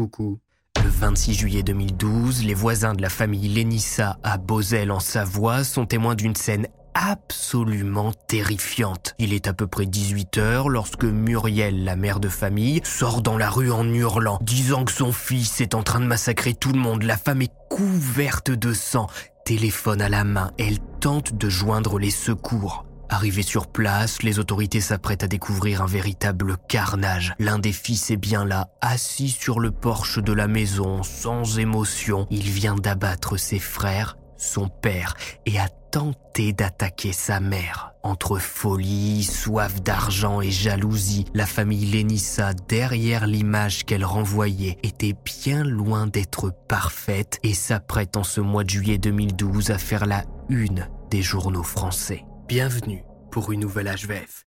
Le 26 juillet 2012, les voisins de la famille Lénissa à Beauzelle en Savoie sont témoins d'une scène absolument terrifiante. Il est à peu près 18h lorsque Muriel, la mère de famille, sort dans la rue en hurlant, disant que son fils est en train de massacrer tout le monde. La femme est couverte de sang. Téléphone à la main, elle tente de joindre les secours. Arrivé sur place, les autorités s'apprêtent à découvrir un véritable carnage. L'un des fils est bien là, assis sur le porche de la maison, sans émotion. Il vient d'abattre ses frères, son père, et a tenté d'attaquer sa mère. Entre folie, soif d'argent et jalousie, la famille Lénissa, derrière l'image qu'elle renvoyait, était bien loin d'être parfaite et s'apprête en ce mois de juillet 2012 à faire la une des journaux français. Bienvenue pour une nouvelle HVF.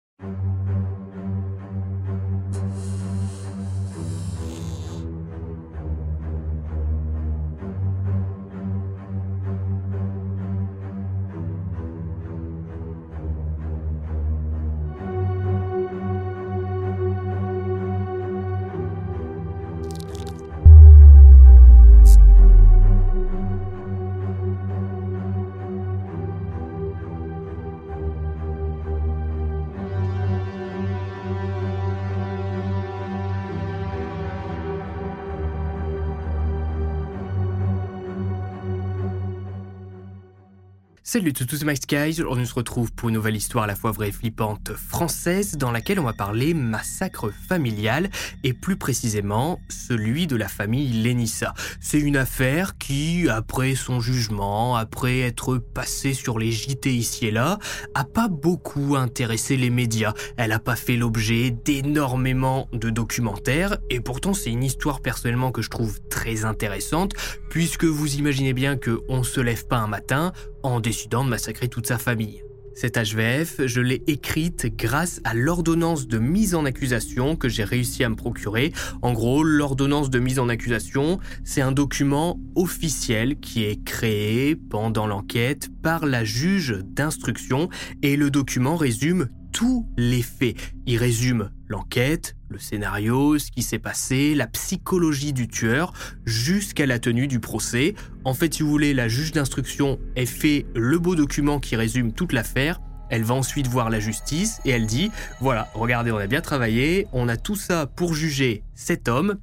Salut à tous, my. Aujourd'hui, on se retrouve pour une nouvelle histoire à la fois vraie et flippante française dans laquelle on va parler massacre familial et plus précisément celui de la famille Lénissa. C'est une affaire qui, après son jugement, après être passée sur les JT ici et là, a pas beaucoup intéressé les médias. Elle a pas fait l'objet d'énormément de documentaires et pourtant c'est une histoire personnellement que je trouve très intéressante puisque vous imaginez bien que on se lève pas un matin en décidant de massacrer toute sa famille. Cette HVF, je l'ai écrite grâce à l'ordonnance de mise en accusation que j'ai réussi à me procurer. En gros, l'ordonnance de mise en accusation, c'est un document officiel qui est créé pendant l'enquête par la juge d'instruction et le document résume tous les faits. Il résume l'enquête, le scénario, ce qui s'est passé, la psychologie du tueur, jusqu'à la tenue du procès. En fait, si vous voulez, la juge d'instruction, elle fait le beau document qui résume toute l'affaire. Elle va ensuite voir la justice et elle dit, voilà, regardez, on a bien travaillé, on a tout ça pour juger cet homme,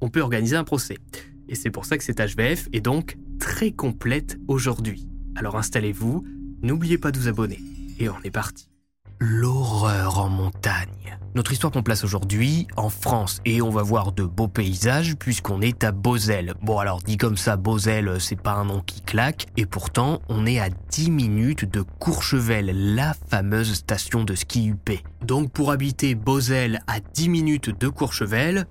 on peut organiser un procès. Et c'est pour ça que cette HVF est donc très complète aujourd'hui. Alors installez-vous, n'oubliez pas de vous abonner. Et on est parti. En montagne. Notre histoire prend place aujourd'hui en France et on va voir de beaux paysages puisqu'on est à Beauzelle. Bon alors dit comme ça, Beauzelle c'est pas un nom qui claque et pourtant on est à 10 minutes de Courchevel, la fameuse station de ski UP. Donc pour habiter Beauzelle à 10 minutes de Courchevel,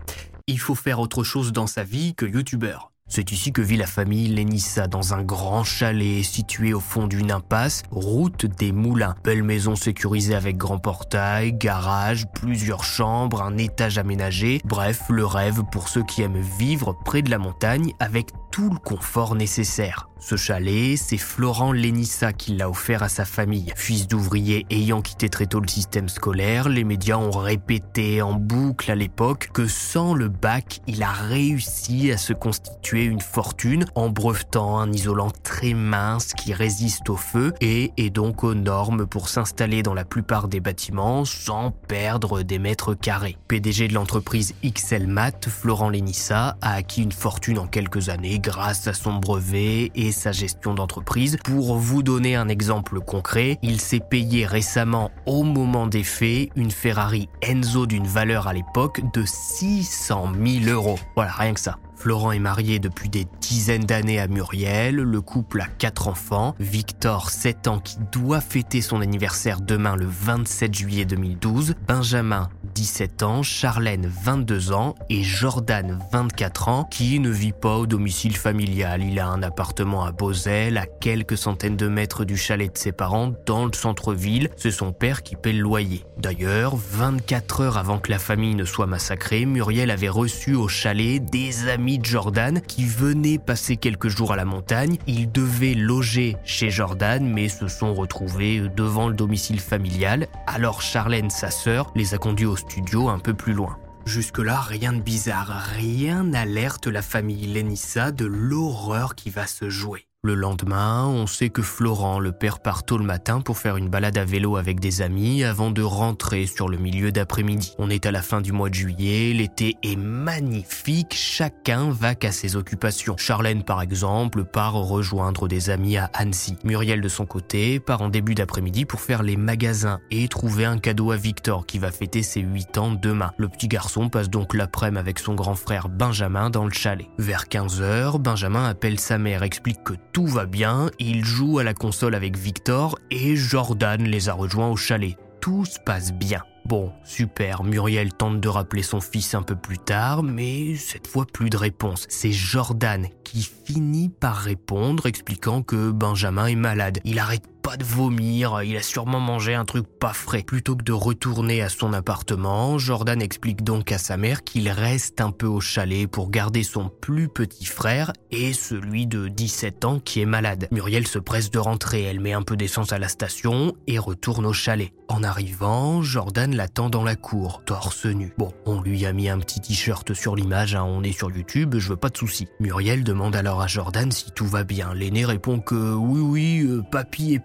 il faut faire autre chose dans sa vie que youtubeur. C'est ici que vit la famille Lénissa dans un grand chalet situé au fond d'une impasse, route des Moulins. Belle maison sécurisée avec grand portail, garage, plusieurs chambres, un étage aménagé. Bref, le rêve pour ceux qui aiment vivre près de la montagne avec le confort nécessaire. Ce chalet, c'est Florent Lénissa qui l'a offert à sa famille. Fils d'ouvrier ayant quitté très tôt le système scolaire, les médias ont répété en boucle à l'époque que sans le bac, il a réussi à se constituer une fortune en brevetant un isolant très mince qui résiste au feu et est donc aux normes pour s'installer dans la plupart des bâtiments sans perdre des mètres carrés. PDG de l'entreprise XLMAT, Florent Lénissa a acquis une fortune en quelques années grâce à son brevet et sa gestion d'entreprise. Pour vous donner un exemple concret, il s'est payé récemment au moment des faits une Ferrari Enzo d'une valeur à l'époque de 600 000 euros. Voilà, rien que ça. Florent est marié depuis des dizaines d'années à Muriel, le couple a quatre enfants, Victor 7 ans qui doit fêter son anniversaire demain le 27 juillet 2012, Benjamin 17 ans, Charlène 22 ans et Jordan 24 ans qui ne vit pas au domicile familial. Il a un appartement à Beauzelle à quelques centaines de mètres du chalet de ses parents dans le centre-ville. C'est son père qui paie le loyer. D'ailleurs, 24 heures avant que la famille ne soit massacrée, Muriel avait reçu au chalet des amis de Jordan qui venaient passer quelques jours à la montagne. Ils devaient loger chez Jordan mais se sont retrouvés devant le domicile familial. Alors Charlène, sa sœur, les a conduits au studio un peu plus loin. Jusque-là, rien de bizarre, rien n'alerte la famille Lenissa de l'horreur qui va se jouer. Le lendemain, on sait que Florent, le père, part tôt le matin pour faire une balade à vélo avec des amis avant de rentrer sur le milieu d'après-midi. On est à la fin du mois de juillet, l'été est magnifique, chacun va qu'à ses occupations. Charlène, par exemple, part rejoindre des amis à Annecy. Muriel, de son côté, part en début d'après-midi pour faire les magasins et trouver un cadeau à Victor qui va fêter ses 8 ans demain. Le petit garçon passe donc l'après-midi avec son grand frère Benjamin dans le chalet. Vers 15h, Benjamin appelle sa mère, explique que tout va bien, il joue à la console avec Victor et Jordan les a rejoints au chalet. Tout se passe bien. Bon, super, Muriel tente de rappeler son fils un peu plus tard, mais cette fois plus de réponse. C'est Jordan qui finit par répondre expliquant que Benjamin est malade. Il arrête de vomir, il a sûrement mangé un truc pas frais. Plutôt que de retourner à son appartement, Jordan explique donc à sa mère qu'il reste un peu au chalet pour garder son plus petit frère et celui de 17 ans qui est malade. Muriel se presse de rentrer, elle met un peu d'essence à la station et retourne au chalet. En arrivant, Jordan l'attend dans la cour, torse nu. Bon, on lui a mis un petit t-shirt sur l'image, hein, on est sur YouTube, je veux pas de soucis. Muriel demande alors à Jordan si tout va bien. L'aîné répond que oui oui, euh, papy est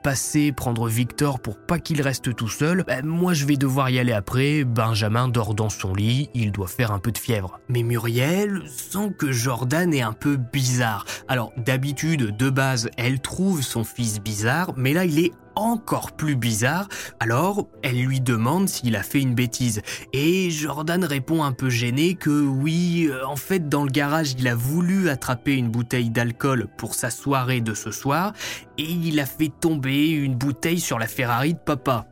prendre Victor pour pas qu'il reste tout seul, ben, moi je vais devoir y aller après, Benjamin dort dans son lit, il doit faire un peu de fièvre. Mais Muriel sent que Jordan est un peu bizarre. Alors d'habitude, de base, elle trouve son fils bizarre, mais là il est encore plus bizarre, alors elle lui demande s'il a fait une bêtise. Et Jordan répond un peu gêné que oui, euh, en fait dans le garage il a voulu attraper une bouteille d'alcool pour sa soirée de ce soir, et il a fait tomber une bouteille sur la Ferrari de papa.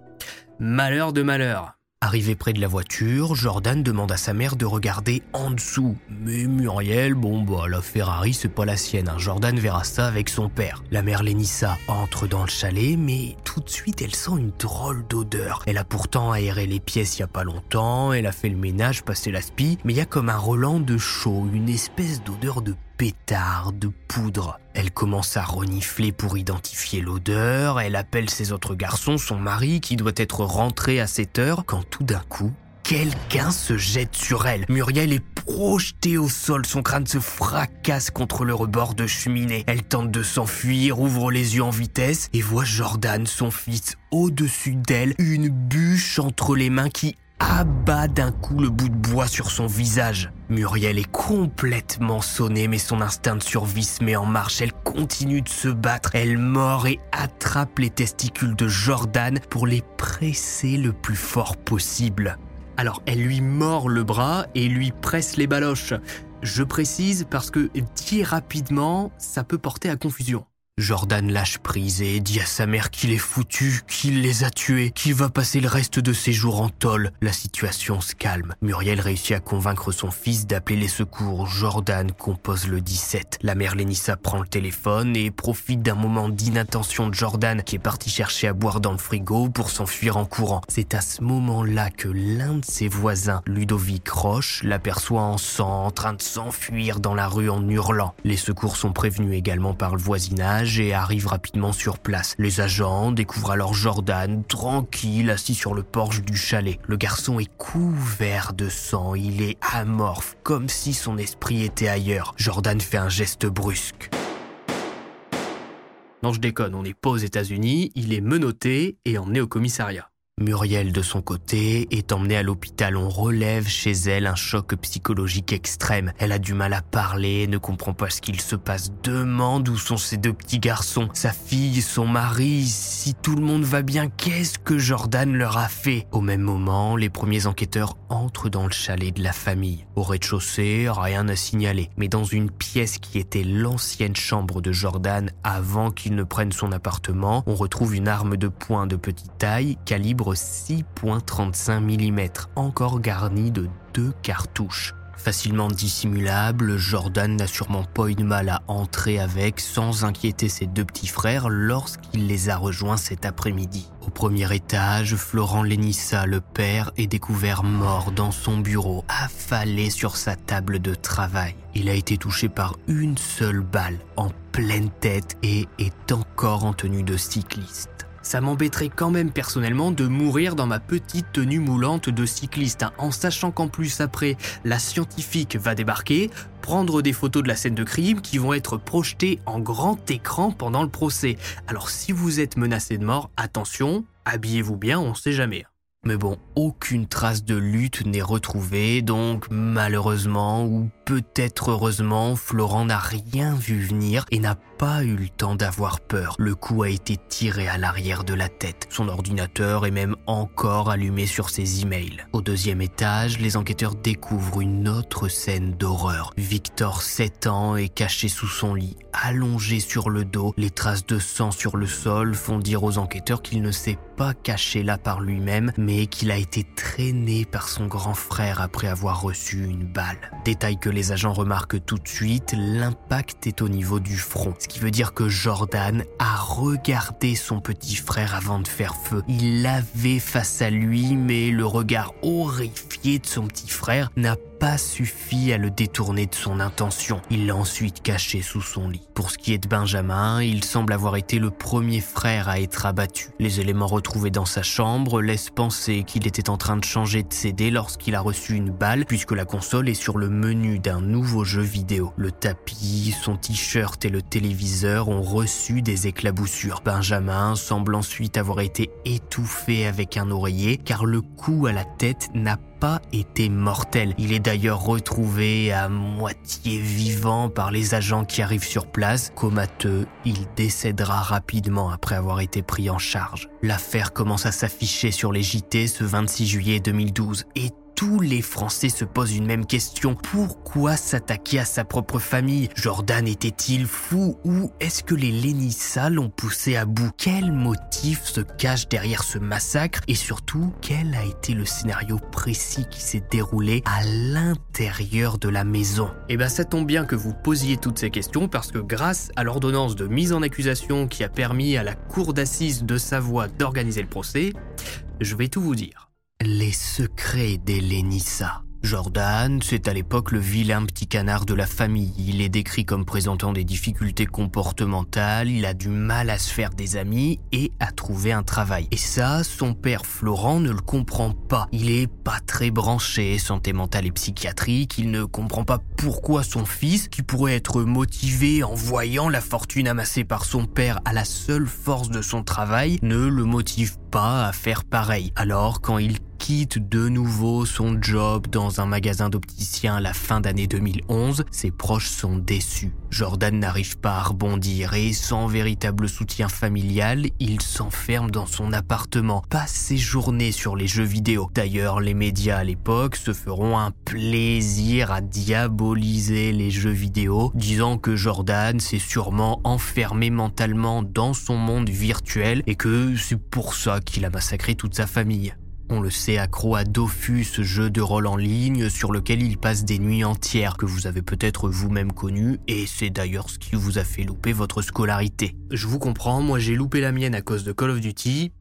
Malheur de malheur. Arrivé près de la voiture, Jordan demande à sa mère de regarder en dessous. Mais Muriel, bon bah la Ferrari c'est pas la sienne, hein. Jordan verra ça avec son père. La mère Lénissa entre dans le chalet, mais tout de suite elle sent une drôle d'odeur. Elle a pourtant aéré les pièces il y a pas longtemps, elle a fait le ménage, passé la spie, mais il y a comme un Roland de chaud, une espèce d'odeur de pétard, de poudre. Elle commence à renifler pour identifier l'odeur, elle appelle ses autres garçons, son mari qui doit être rentré à cette heure, quand tout d'un coup, quelqu'un se jette sur elle. Muriel est projetée au sol, son crâne se fracasse contre le rebord de cheminée. Elle tente de s'enfuir, ouvre les yeux en vitesse et voit Jordan, son fils, au-dessus d'elle, une bûche entre les mains qui abat d'un coup le bout de bois sur son visage. Muriel est complètement sonnée, mais son instinct de survie se met en marche. Elle continue de se battre. Elle mord et attrape les testicules de Jordan pour les presser le plus fort possible. Alors, elle lui mord le bras et lui presse les baloches. Je précise parce que dit rapidement, ça peut porter à confusion. Jordan lâche prise et dit à sa mère qu'il est foutu, qu'il les a tués, qu'il va passer le reste de ses jours en tôle. La situation se calme. Muriel réussit à convaincre son fils d'appeler les secours. Jordan compose le 17. La mère Lénissa prend le téléphone et profite d'un moment d'inattention de Jordan qui est parti chercher à boire dans le frigo pour s'enfuir en courant. C'est à ce moment-là que l'un de ses voisins, Ludovic Roche, l'aperçoit en sang, en train de s'enfuir dans la rue en hurlant. Les secours sont prévenus également par le voisinage et arrive rapidement sur place. Les agents découvrent alors Jordan, tranquille, assis sur le porche du chalet. Le garçon est couvert de sang, il est amorphe, comme si son esprit était ailleurs. Jordan fait un geste brusque. Non, je déconne, on n'est pas aux États-Unis, il est menotté et emmené au commissariat. Muriel, de son côté, est emmenée à l'hôpital. On relève chez elle un choc psychologique extrême. Elle a du mal à parler, ne comprend pas ce qu'il se passe, demande où sont ses deux petits garçons, sa fille, son mari, si tout le monde va bien, qu'est-ce que Jordan leur a fait? Au même moment, les premiers enquêteurs entrent dans le chalet de la famille. Au rez-de-chaussée, rien à signaler, mais dans une pièce qui était l'ancienne chambre de Jordan avant qu'il ne prenne son appartement, on retrouve une arme de poing de petite taille, calibre 6.35 mm, encore garnie de deux cartouches. Facilement dissimulable, Jordan n'a sûrement pas eu de mal à entrer avec sans inquiéter ses deux petits frères lorsqu'il les a rejoints cet après-midi. Au premier étage, Florent Lénissa, le père, est découvert mort dans son bureau, affalé sur sa table de travail. Il a été touché par une seule balle en pleine tête et est encore en tenue de cycliste ça m'embêterait quand même personnellement de mourir dans ma petite tenue moulante de cycliste, hein, en sachant qu'en plus après, la scientifique va débarquer, prendre des photos de la scène de crime qui vont être projetées en grand écran pendant le procès. Alors si vous êtes menacé de mort, attention, habillez-vous bien, on sait jamais. Mais bon, aucune trace de lutte n'est retrouvée, donc malheureusement ou peut-être heureusement, Florent n'a rien vu venir et n'a pas eu le temps d'avoir peur. Le coup a été tiré à l'arrière de la tête. Son ordinateur est même encore allumé sur ses emails. Au deuxième étage, les enquêteurs découvrent une autre scène d'horreur. Victor, 7 ans, est caché sous son lit, allongé sur le dos. Les traces de sang sur le sol font dire aux enquêteurs qu'il ne s'est pas caché là par lui-même, mais qu'il a été traîné par son grand frère après avoir reçu une balle. Agents remarquent tout de suite, l'impact est au niveau du front qui veut dire que Jordan a regardé son petit frère avant de faire feu. Il l'avait face à lui, mais le regard horrifié de son petit frère n'a pas suffi à le détourner de son intention. Il l'a ensuite caché sous son lit. Pour ce qui est de Benjamin, il semble avoir été le premier frère à être abattu. Les éléments retrouvés dans sa chambre laissent penser qu'il était en train de changer de CD lorsqu'il a reçu une balle, puisque la console est sur le menu d'un nouveau jeu vidéo. Le tapis, son t-shirt et le téléviseur ont reçu des éclaboussures. Benjamin semble ensuite avoir été étouffé avec un oreiller, car le coup à la tête n'a été mortel. Il est d'ailleurs retrouvé à moitié vivant par les agents qui arrivent sur place. Comateux, il décédera rapidement après avoir été pris en charge. L'affaire commence à s'afficher sur les JT ce 26 juillet 2012 et tous les Français se posent une même question. Pourquoi s'attaquer à sa propre famille? Jordan était-il fou ou est-ce que les Lénissa l'ont poussé à bout? Quel motif se cache derrière ce massacre? Et surtout, quel a été le scénario précis qui s'est déroulé à l'intérieur de la maison? Eh bien ça tombe bien que vous posiez toutes ces questions parce que grâce à l'ordonnance de mise en accusation qui a permis à la cour d'assises de Savoie d'organiser le procès, je vais tout vous dire. Les secrets d'Elenissa. Jordan, c'est à l'époque le vilain petit canard de la famille. Il est décrit comme présentant des difficultés comportementales, il a du mal à se faire des amis et à trouver un travail. Et ça, son père Florent ne le comprend pas. Il est pas très branché santé mentale et psychiatrique, il ne comprend pas pourquoi son fils, qui pourrait être motivé en voyant la fortune amassée par son père à la seule force de son travail, ne le motive pas à faire pareil. Alors quand il quitte de nouveau son job dans un magasin d'opticien la fin d'année 2011, ses proches sont déçus. Jordan n'arrive pas à rebondir et sans véritable soutien familial, il s'enferme dans son appartement, passe ses journées sur les jeux vidéo. D'ailleurs, les médias à l'époque se feront un plaisir à diaboliser les jeux vidéo, disant que Jordan s'est sûrement enfermé mentalement dans son monde virtuel et que c'est pour ça qu'il a massacré toute sa famille. On le sait accro à Dofus, jeu de rôle en ligne sur lequel il passe des nuits entières que vous avez peut-être vous-même connu et c'est d'ailleurs ce qui vous a fait louper votre scolarité. Je vous comprends, moi j'ai loupé la mienne à cause de Call of Duty,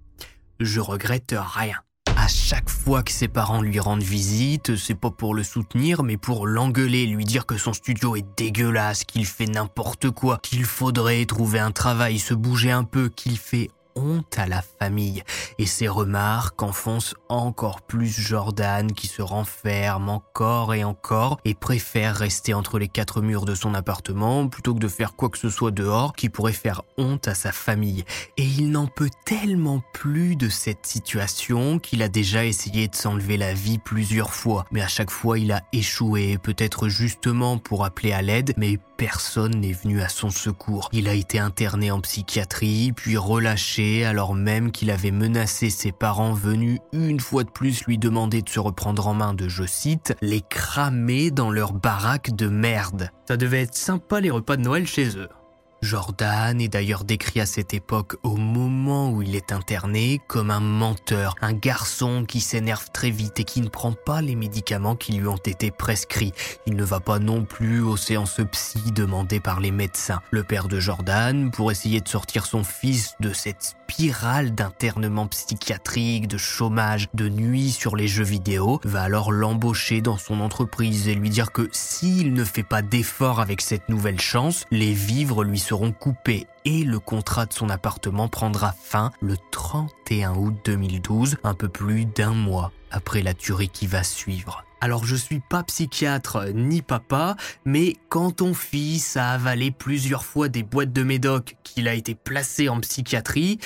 je regrette rien. À chaque fois que ses parents lui rendent visite, c'est pas pour le soutenir, mais pour l'engueuler, lui dire que son studio est dégueulasse, qu'il fait n'importe quoi, qu'il faudrait trouver un travail, se bouger un peu, qu'il fait honte à la famille et ces remarques enfoncent encore plus Jordan qui se renferme encore et encore et préfère rester entre les quatre murs de son appartement plutôt que de faire quoi que ce soit dehors qui pourrait faire honte à sa famille. Et il n'en peut tellement plus de cette situation qu'il a déjà essayé de s'enlever la vie plusieurs fois, mais à chaque fois il a échoué, peut-être justement pour appeler à l'aide, mais personne n'est venu à son secours. Il a été interné en psychiatrie, puis relâché alors même qu'il avait menacé ses parents venus une fois de plus lui demander de se reprendre en main de, je cite, les cramer dans leur baraque de merde. Ça devait être sympa les repas de Noël chez eux. Jordan est d'ailleurs décrit à cette époque, au moment où il est interné, comme un menteur, un garçon qui s'énerve très vite et qui ne prend pas les médicaments qui lui ont été prescrits. Il ne va pas non plus aux séances psy demandées par les médecins. Le père de Jordan, pour essayer de sortir son fils de cette spirale d'internement psychiatrique, de chômage, de nuit sur les jeux vidéo, va alors l'embaucher dans son entreprise et lui dire que s'il ne fait pas d'efforts avec cette nouvelle chance, les vivres lui seront coupés et le contrat de son appartement prendra fin le 31 août 2012, un peu plus d'un mois après la tuerie qui va suivre. Alors je suis pas psychiatre ni papa, mais quand ton fils a avalé plusieurs fois des boîtes de médoc qu'il a été placé en psychiatrie,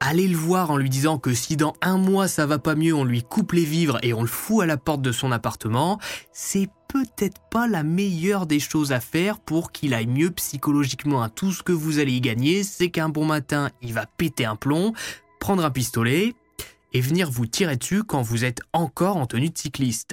allez le voir en lui disant que si dans un mois ça va pas mieux, on lui coupe les vivres et on le fout à la porte de son appartement, c'est peut-être pas la meilleure des choses à faire pour qu'il aille mieux psychologiquement. Tout ce que vous allez y gagner, c'est qu'un bon matin, il va péter un plomb, prendre un pistolet et venir vous tirer dessus quand vous êtes encore en tenue de cycliste.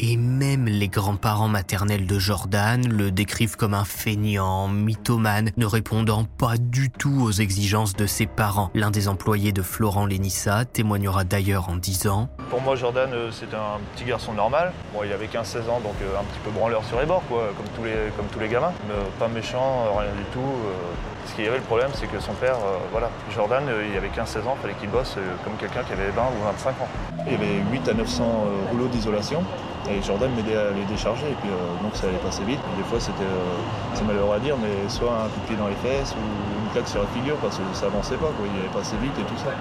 Et même les grands-parents maternels de Jordan le décrivent comme un feignant, mythomane, ne répondant pas du tout aux exigences de ses parents. L'un des employés de Florent Lénissa témoignera d'ailleurs en disant Pour moi, Jordan, euh, c'était un petit garçon normal. Bon, il avait 15-16 ans, donc euh, un petit peu branleur sur les bords, quoi, comme tous les, gamins. Mais euh, pas méchant, rien du tout. Ce qu'il y avait, le problème, c'est que son père, euh, voilà, Jordan, euh, il avait 15-16 ans, fallait qu'il bosse euh, comme quelqu'un qui avait 20 ou 25 ans. Il y avait 8 à 900 euh, rouleaux d'isolation et Jordan m'aidait à les décharger et puis donc ça allait passer vite. Des fois c'était, c'est malheureux à dire, mais soit un coup de pied dans les fesses ou une claque sur la figure parce que ça avançait pas, quoi. il allait passer vite et tout ça.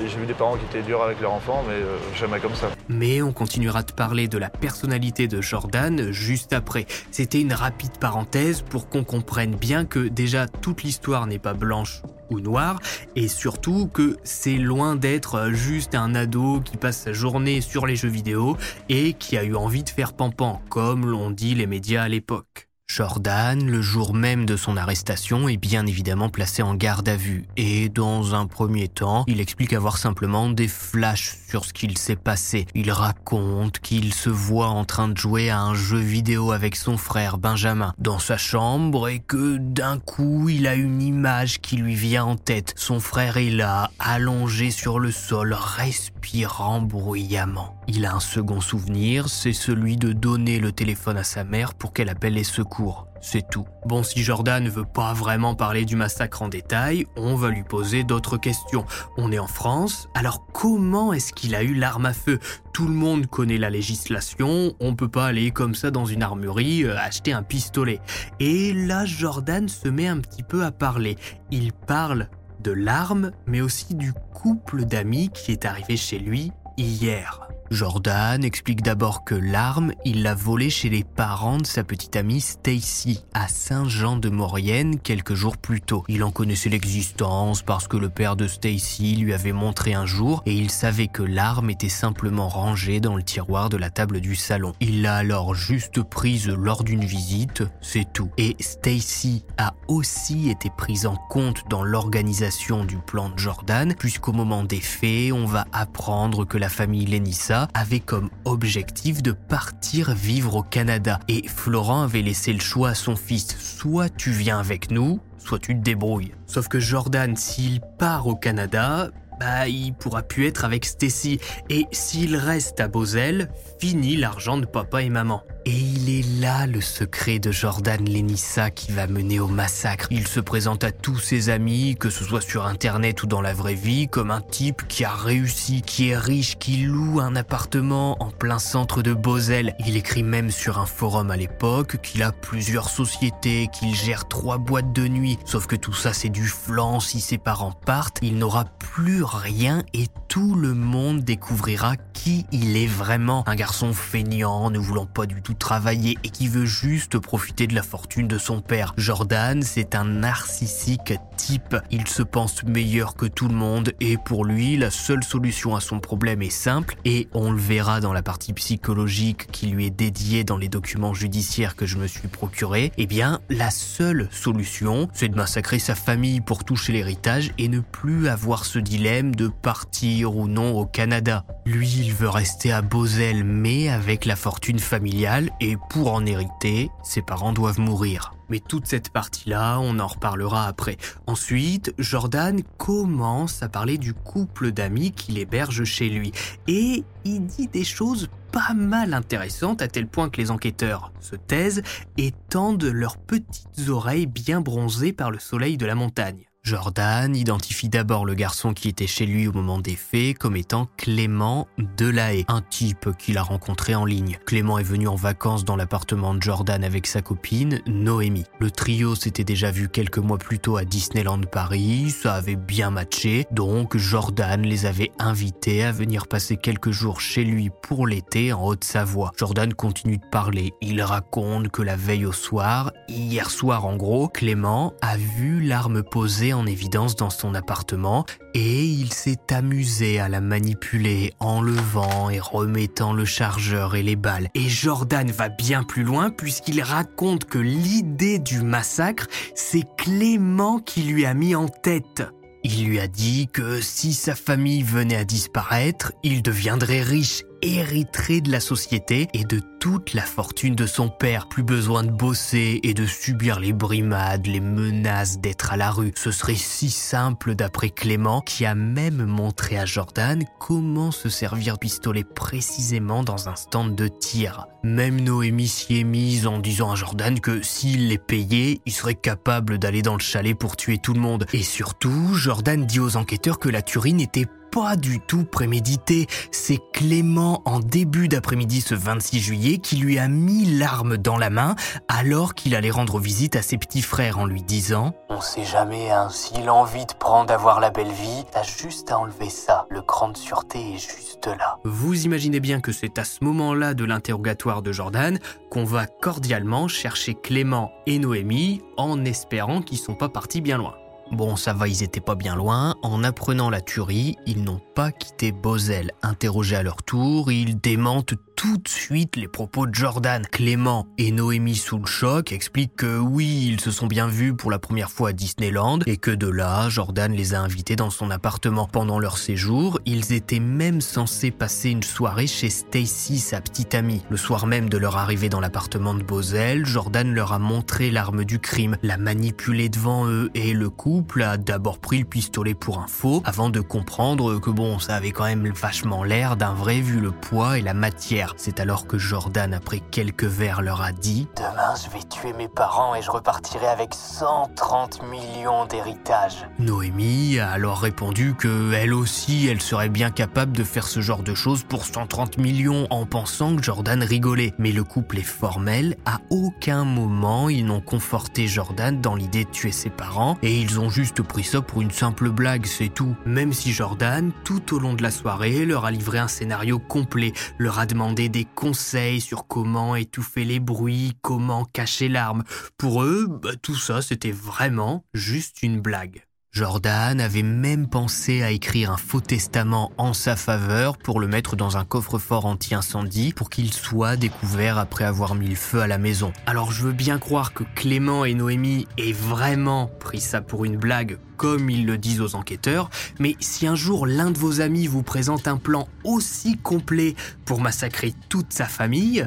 J'ai vu des parents qui étaient durs avec leur enfant, mais euh, jamais comme ça. Mais on continuera de parler de la personnalité de Jordan juste après. C'était une rapide parenthèse pour qu'on comprenne bien que déjà toute l'histoire n'est pas blanche ou noire et surtout que c'est loin d'être juste un ado qui passe sa journée sur les jeux vidéo et qui a eu envie de faire pampan comme l'ont dit les médias à l'époque. Jordan, le jour même de son arrestation, est bien évidemment placé en garde à vue. Et dans un premier temps, il explique avoir simplement des flashs sur ce qu'il s'est passé. Il raconte qu'il se voit en train de jouer à un jeu vidéo avec son frère Benjamin dans sa chambre et que d'un coup, il a une image qui lui vient en tête. Son frère est là, allongé sur le sol, respirant bruyamment. Il a un second souvenir, c'est celui de donner le téléphone à sa mère pour qu'elle appelle les secours. C'est tout. Bon, si Jordan ne veut pas vraiment parler du massacre en détail, on va lui poser d'autres questions. On est en France, alors comment est-ce qu'il a eu l'arme à feu? Tout le monde connaît la législation, on peut pas aller comme ça dans une armurerie euh, acheter un pistolet. Et là, Jordan se met un petit peu à parler. Il parle de l'arme, mais aussi du couple d'amis qui est arrivé chez lui hier. Jordan explique d'abord que l'arme, il l'a volée chez les parents de sa petite amie Stacy à Saint-Jean-de-Maurienne quelques jours plus tôt. Il en connaissait l'existence parce que le père de Stacy lui avait montré un jour et il savait que l'arme était simplement rangée dans le tiroir de la table du salon. Il l'a alors juste prise lors d'une visite, c'est tout. Et Stacy a aussi été prise en compte dans l'organisation du plan de Jordan puisqu'au moment des faits, on va apprendre que la famille Lenissa avait comme objectif de partir vivre au Canada et Florent avait laissé le choix à son fils, soit tu viens avec nous, soit tu te débrouilles. Sauf que Jordan, s'il part au Canada, bah il pourra plus être avec Stacy. Et s'il reste à Bosel, fini l'argent de papa et maman. Et il est là le secret de Jordan Lenissa qui va mener au massacre. Il se présente à tous ses amis, que ce soit sur internet ou dans la vraie vie, comme un type qui a réussi, qui est riche, qui loue un appartement en plein centre de Bosel. Il écrit même sur un forum à l'époque qu'il a plusieurs sociétés, qu'il gère trois boîtes de nuit. Sauf que tout ça c'est du flanc, si ses parents partent, il n'aura plus rien et tout le monde découvrira qui il est vraiment. Un garçon feignant, ne voulant pas du tout travailler et qui veut juste profiter de la fortune de son père. Jordan, c'est un narcissique type. Il se pense meilleur que tout le monde et pour lui, la seule solution à son problème est simple et on le verra dans la partie psychologique qui lui est dédiée dans les documents judiciaires que je me suis procuré. Eh bien, la seule solution, c'est de massacrer sa famille pour toucher l'héritage et ne plus avoir ce dilemme de partir ou non au Canada. Lui, il veut rester à Bosel mais avec la fortune familiale et pour en hériter, ses parents doivent mourir. Mais toute cette partie-là, on en reparlera après. Ensuite, Jordan commence à parler du couple d'amis qu'il héberge chez lui. Et il dit des choses pas mal intéressantes à tel point que les enquêteurs se taisent et tendent leurs petites oreilles bien bronzées par le soleil de la montagne. Jordan identifie d'abord le garçon qui était chez lui au moment des faits comme étant Clément Delahaye, un type qu'il a rencontré en ligne. Clément est venu en vacances dans l'appartement de Jordan avec sa copine, Noémie. Le trio s'était déjà vu quelques mois plus tôt à Disneyland Paris, ça avait bien matché, donc Jordan les avait invités à venir passer quelques jours chez lui pour l'été en Haute-Savoie. Jordan continue de parler, il raconte que la veille au soir, hier soir en gros, Clément a vu l'arme posée en évidence dans son appartement et il s'est amusé à la manipuler en levant et remettant le chargeur et les balles. Et Jordan va bien plus loin puisqu'il raconte que l'idée du massacre, c'est Clément qui lui a mis en tête. Il lui a dit que si sa famille venait à disparaître, il deviendrait riche hériterait de la société et de toute la fortune de son père. Plus besoin de bosser et de subir les brimades, les menaces d'être à la rue. Ce serait si simple d'après Clément qui a même montré à Jordan comment se servir pistolet précisément dans un stand de tir. Même Noémie s'y est mise en disant à Jordan que s'il les payait, il serait capable d'aller dans le chalet pour tuer tout le monde. Et surtout, Jordan dit aux enquêteurs que la tuerie n'était pas du tout prémédité. C'est Clément en début d'après-midi ce 26 juillet qui lui a mis l'arme dans la main alors qu'il allait rendre visite à ses petits frères en lui disant On sait jamais, hein, s'il a envie de prendre d'avoir la belle vie, t'as juste à enlever ça. Le cran de sûreté est juste là. Vous imaginez bien que c'est à ce moment-là de l'interrogatoire de Jordan qu'on va cordialement chercher Clément et Noémie en espérant qu'ils sont pas partis bien loin. Bon, ça va, ils étaient pas bien loin. En apprenant la tuerie, ils n'ont pas quitté Bosel. Interrogés à leur tour, ils démentent tout de suite les propos de Jordan. Clément et Noémie sous le choc expliquent que oui, ils se sont bien vus pour la première fois à Disneyland et que de là, Jordan les a invités dans son appartement. Pendant leur séjour, ils étaient même censés passer une soirée chez Stacy, sa petite amie. Le soir même de leur arrivée dans l'appartement de Bosel, Jordan leur a montré l'arme du crime, l'a manipulée devant eux et le couple a d'abord pris le pistolet pour un faux avant de comprendre que bon, ça avait quand même vachement l'air d'un vrai vu le poids et la matière c'est alors que Jordan, après quelques verres, leur a dit Demain, je vais tuer mes parents et je repartirai avec 130 millions d'héritage. Noémie a alors répondu que elle aussi, elle serait bien capable de faire ce genre de choses pour 130 millions en pensant que Jordan rigolait. Mais le couple est formel, à aucun moment ils n'ont conforté Jordan dans l'idée de tuer ses parents et ils ont juste pris ça pour une simple blague, c'est tout. Même si Jordan, tout au long de la soirée, leur a livré un scénario complet, leur a demandé des conseils sur comment étouffer les bruits, comment cacher l'arme. Pour eux, bah, tout ça, c'était vraiment juste une blague. Jordan avait même pensé à écrire un faux testament en sa faveur pour le mettre dans un coffre-fort anti-incendie pour qu'il soit découvert après avoir mis le feu à la maison. Alors je veux bien croire que Clément et Noémie aient vraiment pris ça pour une blague comme ils le disent aux enquêteurs, mais si un jour l'un de vos amis vous présente un plan aussi complet pour massacrer toute sa famille,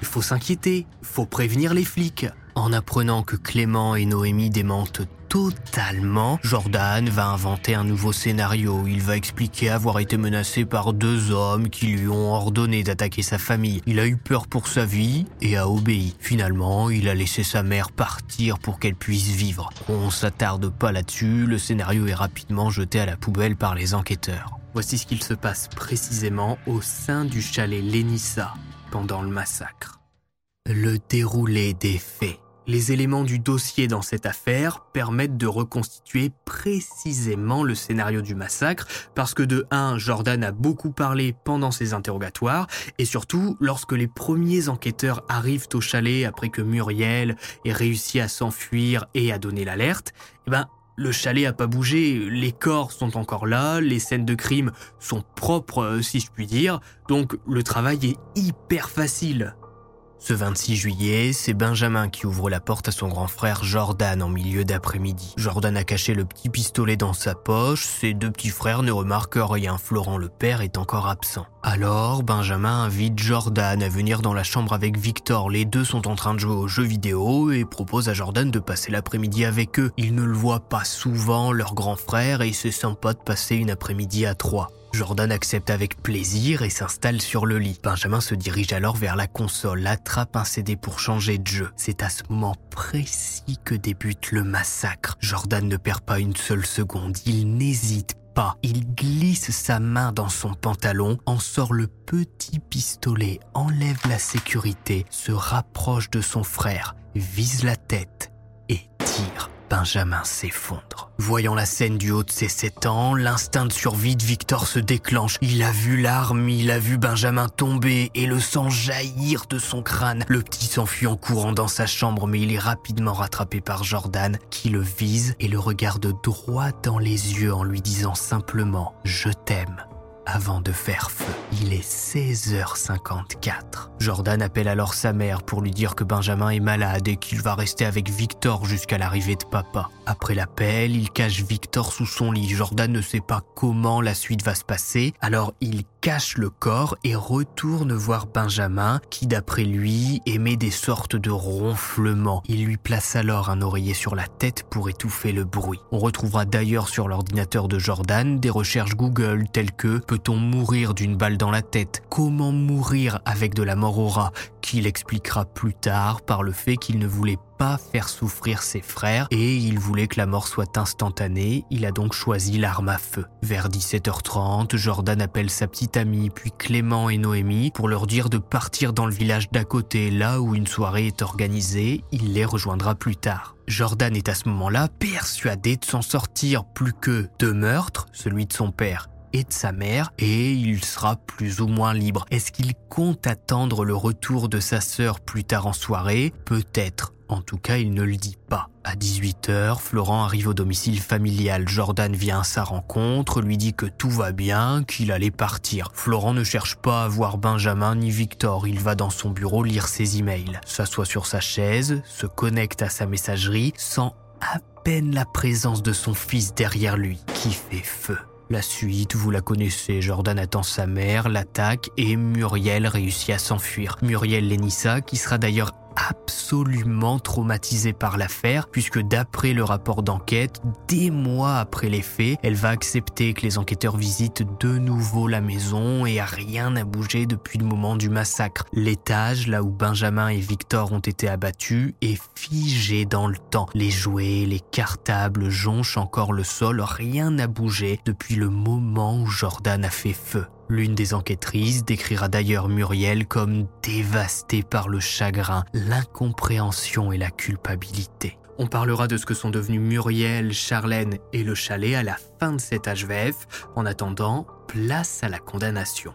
il faut s'inquiéter, faut prévenir les flics. En apprenant que Clément et Noémie démentent totalement, Jordan va inventer un nouveau scénario. Il va expliquer avoir été menacé par deux hommes qui lui ont ordonné d'attaquer sa famille. Il a eu peur pour sa vie et a obéi. Finalement, il a laissé sa mère partir pour qu'elle puisse vivre. On s'attarde pas là-dessus, le scénario est rapidement jeté à la poubelle par les enquêteurs. Voici ce qu'il se passe précisément au sein du chalet Lénissa pendant le massacre. Le déroulé des faits. Les éléments du dossier dans cette affaire permettent de reconstituer précisément le scénario du massacre parce que de 1, Jordan a beaucoup parlé pendant ses interrogatoires et surtout lorsque les premiers enquêteurs arrivent au chalet après que Muriel ait réussi à s'enfuir et à donner l'alerte, eh ben le chalet a pas bougé, les corps sont encore là, les scènes de crime sont propres euh, si je puis dire, donc le travail est hyper facile. Ce 26 juillet, c'est Benjamin qui ouvre la porte à son grand frère Jordan en milieu d'après-midi. Jordan a caché le petit pistolet dans sa poche, ses deux petits frères ne remarquent rien, Florent le père est encore absent. Alors, Benjamin invite Jordan à venir dans la chambre avec Victor, les deux sont en train de jouer aux jeux vidéo et propose à Jordan de passer l'après-midi avec eux. Ils ne le voient pas souvent, leur grand frère, et c'est sympa de passer une après-midi à trois. Jordan accepte avec plaisir et s'installe sur le lit. Benjamin se dirige alors vers la console, attrape un CD pour changer de jeu. C'est à ce moment précis que débute le massacre. Jordan ne perd pas une seule seconde, il n'hésite pas. Il glisse sa main dans son pantalon, en sort le petit pistolet, enlève la sécurité, se rapproche de son frère, vise la tête et tire. Benjamin s'effondre. Voyant la scène du haut de ses 7 ans, l'instinct de survie de Victor se déclenche. Il a vu l'arme, il a vu Benjamin tomber et le sang jaillir de son crâne. Le petit s'enfuit en courant dans sa chambre, mais il est rapidement rattrapé par Jordan, qui le vise et le regarde droit dans les yeux en lui disant simplement ⁇ Je t'aime ⁇ avant de faire feu. Il est 16h54. Jordan appelle alors sa mère pour lui dire que Benjamin est malade et qu'il va rester avec Victor jusqu'à l'arrivée de papa. Après l'appel, il cache Victor sous son lit. Jordan ne sait pas comment la suite va se passer, alors il cache le corps et retourne voir Benjamin qui d'après lui émet des sortes de ronflements. Il lui place alors un oreiller sur la tête pour étouffer le bruit. On retrouvera d'ailleurs sur l'ordinateur de Jordan des recherches Google telles que peut-on mourir d'une balle dans la tête? Comment mourir avec de la mort au rat? Qu'il expliquera plus tard par le fait qu'il ne voulait faire souffrir ses frères et il voulait que la mort soit instantanée, il a donc choisi l'arme à feu. Vers 17h30, Jordan appelle sa petite amie, puis Clément et Noémie pour leur dire de partir dans le village d'à côté, là où une soirée est organisée, il les rejoindra plus tard. Jordan est à ce moment-là persuadé de s'en sortir plus que deux meurtres, celui de son père et de sa mère et il sera plus ou moins libre. Est-ce qu'il compte attendre le retour de sa sœur plus tard en soirée? Peut-être. En tout cas, il ne le dit pas. À 18h, Florent arrive au domicile familial. Jordan vient à sa rencontre, lui dit que tout va bien, qu'il allait partir. Florent ne cherche pas à voir Benjamin ni Victor. Il va dans son bureau lire ses emails, s'assoit sur sa chaise, se connecte à sa messagerie, sans à peine la présence de son fils derrière lui, qui fait feu. La suite, vous la connaissez, Jordan attend sa mère, l'attaque et Muriel réussit à s'enfuir. Muriel Lenissa, qui sera d'ailleurs absolument traumatisée par l'affaire, puisque d'après le rapport d'enquête, des mois après les faits, elle va accepter que les enquêteurs visitent de nouveau la maison et rien n'a bougé depuis le moment du massacre. L'étage, là où Benjamin et Victor ont été abattus, est figé dans le temps. Les jouets, les cartables jonchent encore le sol, rien n'a bougé depuis le moment où Jordan a fait feu. L'une des enquêtrices décrira d'ailleurs Muriel comme dévastée par le chagrin, l'incompréhension et la culpabilité. On parlera de ce que sont devenus Muriel, Charlène et le chalet à la fin de cet HVF. En attendant, place à la condamnation.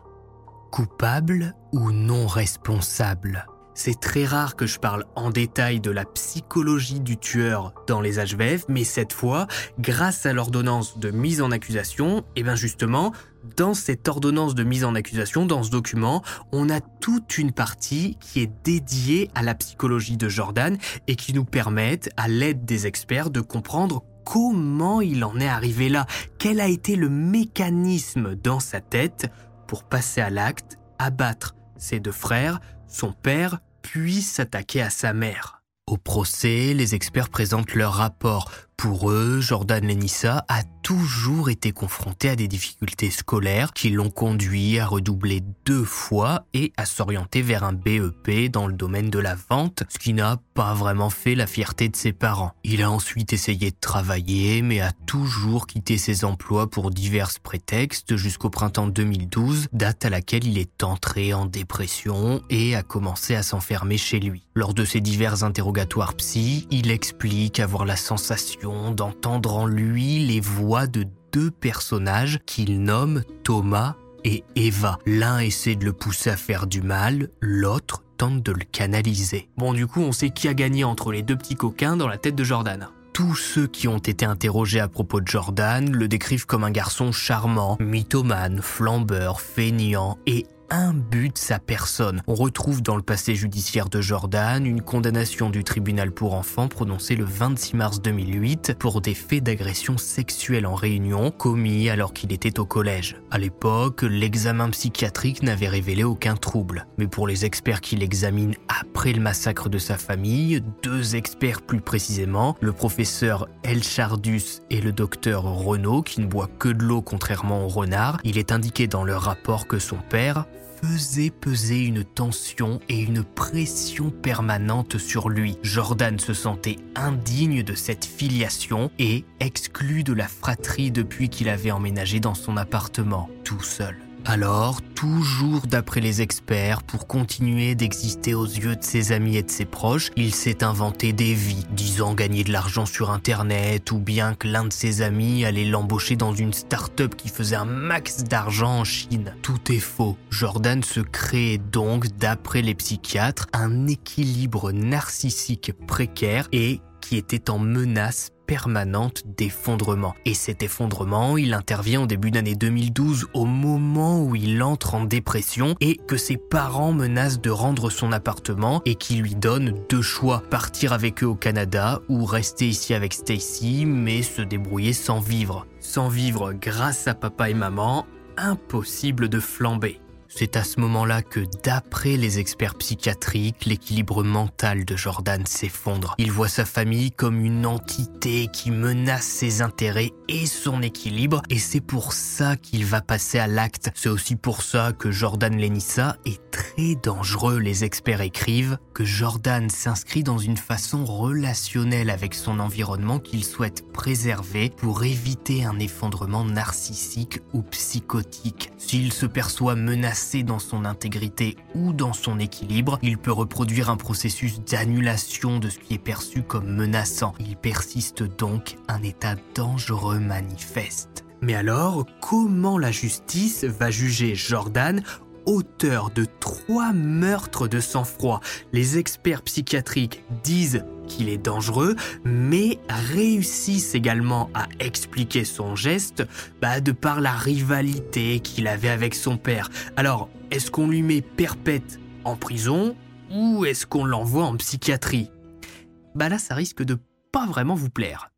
Coupable ou non responsable? C'est très rare que je parle en détail de la psychologie du tueur dans les HVF, mais cette fois, grâce à l'ordonnance de mise en accusation, et eh bien justement, dans cette ordonnance de mise en accusation, dans ce document, on a toute une partie qui est dédiée à la psychologie de Jordan et qui nous permettent, à l'aide des experts, de comprendre comment il en est arrivé là, quel a été le mécanisme dans sa tête pour passer à l'acte, abattre ses deux frères, son père, puis s'attaquer à sa mère. Au procès, les experts présentent leur rapport Pour eux, Jordan Lenissa a toujours été confronté à des difficultés scolaires qui l'ont conduit à redoubler deux fois et à s'orienter vers un BEP dans le domaine de la vente, ce qui n'a pas vraiment fait la fierté de ses parents. Il a ensuite essayé de travailler, mais a toujours quitté ses emplois pour divers prétextes jusqu'au printemps 2012, date à laquelle il est entré en dépression et a commencé à s'enfermer chez lui. Lors de ses divers interrogatoires psy, il explique avoir la sensation d'entendre en lui les voix de deux personnages qu'il nomme Thomas et Eva. L'un essaie de le pousser à faire du mal, l'autre tente de le canaliser. Bon, du coup, on sait qui a gagné entre les deux petits coquins dans la tête de Jordan. Tous ceux qui ont été interrogés à propos de Jordan le décrivent comme un garçon charmant, mythomane, flambeur, feignant et imbu de sa personne. On retrouve dans le passé judiciaire de Jordan une condamnation du tribunal pour enfants prononcée le 26 mars 2008 pour des faits d'agression sexuelle en réunion commis alors qu'il était au collège. À l'époque, l'examen psychiatrique n'avait révélé aucun trouble. Mais pour les experts qui l'examinent après le massacre de sa famille, deux experts plus précisément, le professeur El Chardus et le docteur Renaud, qui ne boit que de l'eau contrairement au renard, il est indiqué dans leur rapport que son père faisait peser une tension et une pression permanente sur lui. Jordan se sentait indigne de cette filiation et exclu de la fratrie depuis qu'il avait emménagé dans son appartement, tout seul. Alors, toujours d'après les experts, pour continuer d'exister aux yeux de ses amis et de ses proches, il s'est inventé des vies, disant gagner de l'argent sur Internet, ou bien que l'un de ses amis allait l'embaucher dans une start-up qui faisait un max d'argent en Chine. Tout est faux. Jordan se crée donc, d'après les psychiatres, un équilibre narcissique précaire et qui était en menace permanente d'effondrement. Et cet effondrement, il intervient au début d'année 2012 au moment où il entre en dépression et que ses parents menacent de rendre son appartement et qui lui donnent deux choix, partir avec eux au Canada ou rester ici avec Stacy mais se débrouiller sans vivre. Sans vivre grâce à papa et maman, impossible de flamber. C'est à ce moment-là que, d'après les experts psychiatriques, l'équilibre mental de Jordan s'effondre. Il voit sa famille comme une entité qui menace ses intérêts et son équilibre, et c'est pour ça qu'il va passer à l'acte. C'est aussi pour ça que Jordan Lenissa est très dangereux. Les experts écrivent que Jordan s'inscrit dans une façon relationnelle avec son environnement qu'il souhaite préserver pour éviter un effondrement narcissique ou psychotique. S'il se perçoit menacé dans son intégrité ou dans son équilibre, il peut reproduire un processus d'annulation de ce qui est perçu comme menaçant. Il persiste donc un état dangereux manifeste. Mais alors, comment la justice va juger Jordan auteur de trois meurtres de sang-froid? Les experts psychiatriques disent qu'il est dangereux, mais réussissent également à expliquer son geste bah, de par la rivalité qu'il avait avec son père. Alors, est-ce qu'on lui met perpète en prison ou est-ce qu'on l'envoie en psychiatrie? Bah là, ça risque de pas vraiment vous plaire.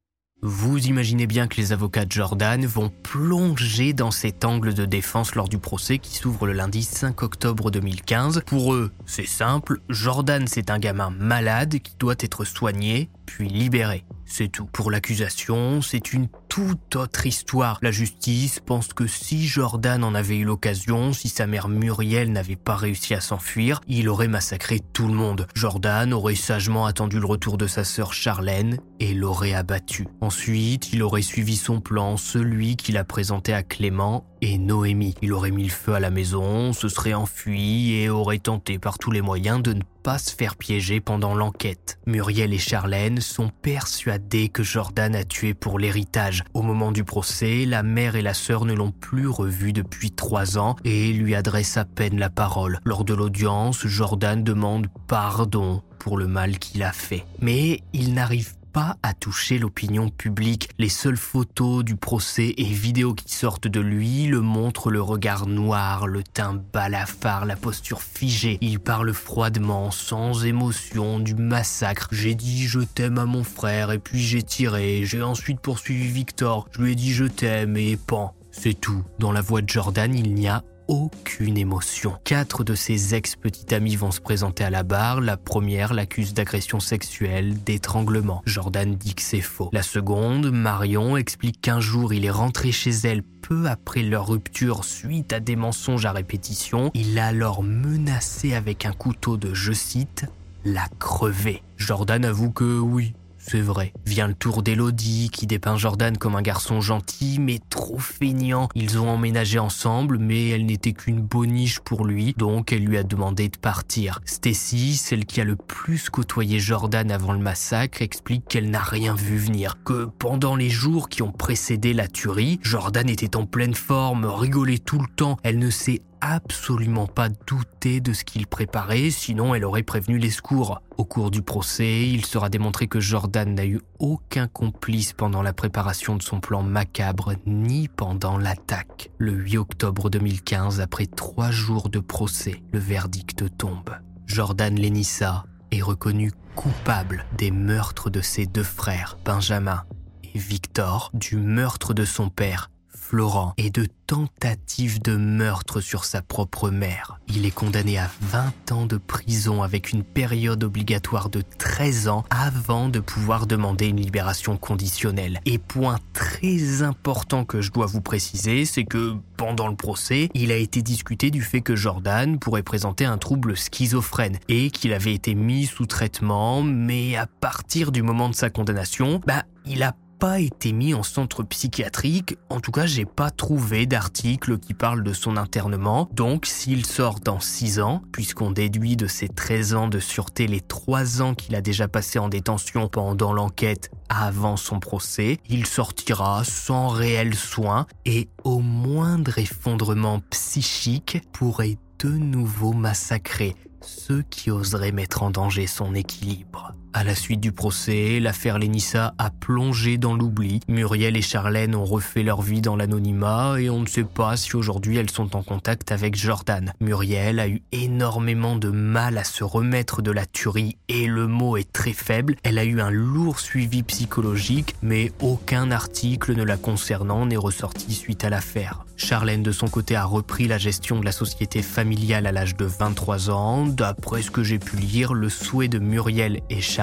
Vous imaginez bien que les avocats de Jordan vont plonger dans cet angle de défense lors du procès qui s'ouvre le lundi 5 octobre 2015. Pour eux, c'est simple, Jordan c'est un gamin malade qui doit être soigné, puis libéré. C'est tout. Pour l'accusation, c'est une toute autre histoire. La justice pense que si Jordan en avait eu l'occasion, si sa mère Muriel n'avait pas réussi à s'enfuir, il aurait massacré tout le monde. Jordan aurait sagement attendu le retour de sa sœur Charlène et l'aurait abattu. Ensuite, il aurait suivi son plan, celui qu'il a présenté à Clément et Noémie. Il aurait mis le feu à la maison, se serait enfui et aurait tenté par tous les moyens de ne pas se faire piéger pendant l'enquête. Muriel et Charlène sont persuadées que Jordan a tué pour l'héritage. Au moment du procès, la mère et la sœur ne l'ont plus revu depuis trois ans et lui adressent à peine la parole. Lors de l'audience, Jordan demande pardon pour le mal qu'il a fait. Mais il n'arrive pas à toucher l'opinion publique. Les seules photos du procès et vidéos qui sortent de lui le montrent le regard noir, le teint balafard, la posture figée. Il parle froidement, sans émotion, du massacre. J'ai dit je t'aime à mon frère et puis j'ai tiré. J'ai ensuite poursuivi Victor. Je lui ai dit je t'aime et pan. C'est tout. Dans la voix de Jordan, il n'y a aucune émotion. Quatre de ses ex-petites amies vont se présenter à la barre. La première l'accuse d'agression sexuelle, d'étranglement. Jordan dit que c'est faux. La seconde, Marion, explique qu'un jour il est rentré chez elle peu après leur rupture suite à des mensonges à répétition. Il l'a alors menacé avec un couteau de, je cite, la crever. Jordan avoue que oui, c'est vrai. Vient le tour d'Elodie, qui dépeint Jordan comme un garçon gentil, mais trop feignant. Ils ont emménagé ensemble, mais elle n'était qu'une boniche pour lui, donc elle lui a demandé de partir. Stacy, celle qui a le plus côtoyé Jordan avant le massacre, explique qu'elle n'a rien vu venir, que pendant les jours qui ont précédé la tuerie, Jordan était en pleine forme, rigolait tout le temps. Elle ne sait absolument pas douté de ce qu'il préparait, sinon elle aurait prévenu les secours. Au cours du procès, il sera démontré que Jordan n'a eu aucun complice pendant la préparation de son plan macabre, ni pendant l'attaque. Le 8 octobre 2015, après trois jours de procès, le verdict tombe. Jordan Lenissa est reconnu coupable des meurtres de ses deux frères, Benjamin et Victor, du meurtre de son père, Florent et de tentative de meurtre sur sa propre mère. Il est condamné à 20 ans de prison avec une période obligatoire de 13 ans avant de pouvoir demander une libération conditionnelle. Et point très important que je dois vous préciser, c'est que pendant le procès, il a été discuté du fait que Jordan pourrait présenter un trouble schizophrène et qu'il avait été mis sous traitement, mais à partir du moment de sa condamnation, bah, il a pas été mis en centre psychiatrique, en tout cas j'ai pas trouvé d'article qui parle de son internement, donc s'il sort dans 6 ans, puisqu'on déduit de ses 13 ans de sûreté les 3 ans qu'il a déjà passé en détention pendant l'enquête avant son procès, il sortira sans réel soin et au moindre effondrement psychique pourrait de nouveau massacrer ceux qui oseraient mettre en danger son équilibre. À la suite du procès, l'affaire Lénissa a plongé dans l'oubli. Muriel et Charlène ont refait leur vie dans l'anonymat et on ne sait pas si aujourd'hui elles sont en contact avec Jordan. Muriel a eu énormément de mal à se remettre de la tuerie et le mot est très faible. Elle a eu un lourd suivi psychologique mais aucun article ne la concernant n'est ressorti suite à l'affaire. Charlène de son côté a repris la gestion de la société familiale à l'âge de 23 ans. D'après ce que j'ai pu lire, le souhait de Muriel et Charlène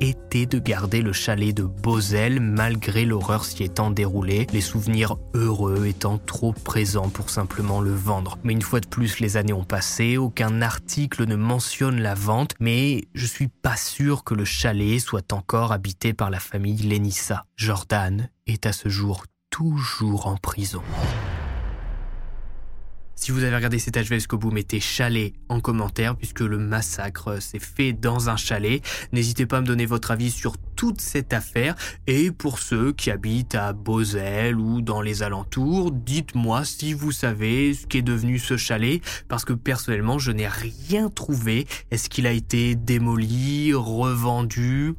Était de garder le chalet de Beauzel malgré l'horreur s'y étant déroulée, les souvenirs heureux étant trop présents pour simplement le vendre. Mais une fois de plus, les années ont passé, aucun article ne mentionne la vente, mais je suis pas sûr que le chalet soit encore habité par la famille Lenissa. Jordan est à ce jour toujours en prison. Si vous avez regardé cet HV jusqu'au bout, mettez chalet en commentaire puisque le massacre s'est fait dans un chalet. N'hésitez pas à me donner votre avis sur toute cette affaire et pour ceux qui habitent à Beauzel ou dans les alentours, dites-moi si vous savez ce qu'est devenu ce chalet parce que personnellement je n'ai rien trouvé. Est-ce qu'il a été démoli, revendu?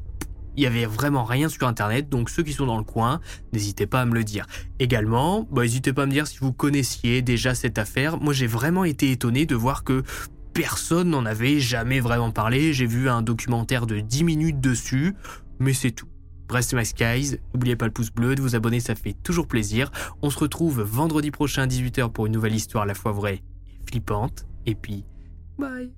Il y avait vraiment rien sur internet, donc ceux qui sont dans le coin, n'hésitez pas à me le dire. Également, bah, n'hésitez pas à me dire si vous connaissiez déjà cette affaire. Moi j'ai vraiment été étonné de voir que personne n'en avait jamais vraiment parlé. J'ai vu un documentaire de 10 minutes dessus, mais c'est tout. Reste My Skies, n'oubliez pas le pouce bleu, de vous abonner, ça fait toujours plaisir. On se retrouve vendredi prochain à 18h pour une nouvelle histoire à la fois vraie et flippante. Et puis, bye